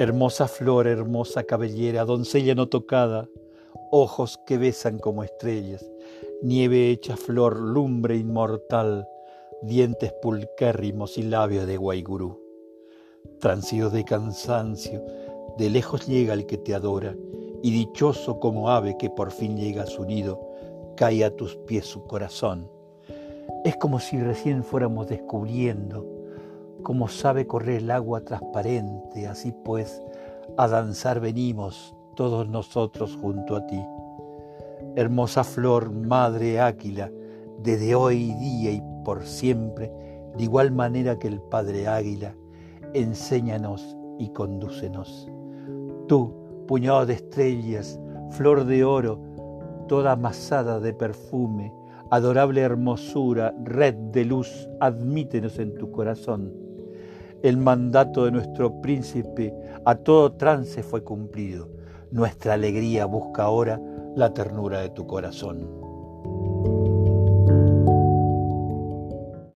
Hermosa flor, hermosa cabellera, doncella no tocada, ojos que besan como estrellas, nieve hecha flor, lumbre inmortal, dientes pulquérrimos y labios de guaigurú. Transido de cansancio, de lejos llega el que te adora, y dichoso como ave que por fin llega a su nido, cae a tus pies su corazón. Es como si recién fuéramos descubriendo como sabe correr el agua transparente, así pues, a danzar venimos todos nosotros junto a ti. Hermosa flor, madre águila, desde hoy día y por siempre, de igual manera que el Padre Águila, enséñanos y condúcenos. Tú, puñado de estrellas, flor de oro, toda amasada de perfume, adorable hermosura, red de luz, admítenos en tu corazón el mandato de nuestro príncipe a todo trance fue cumplido. Nuestra alegría busca ahora la ternura de tu corazón.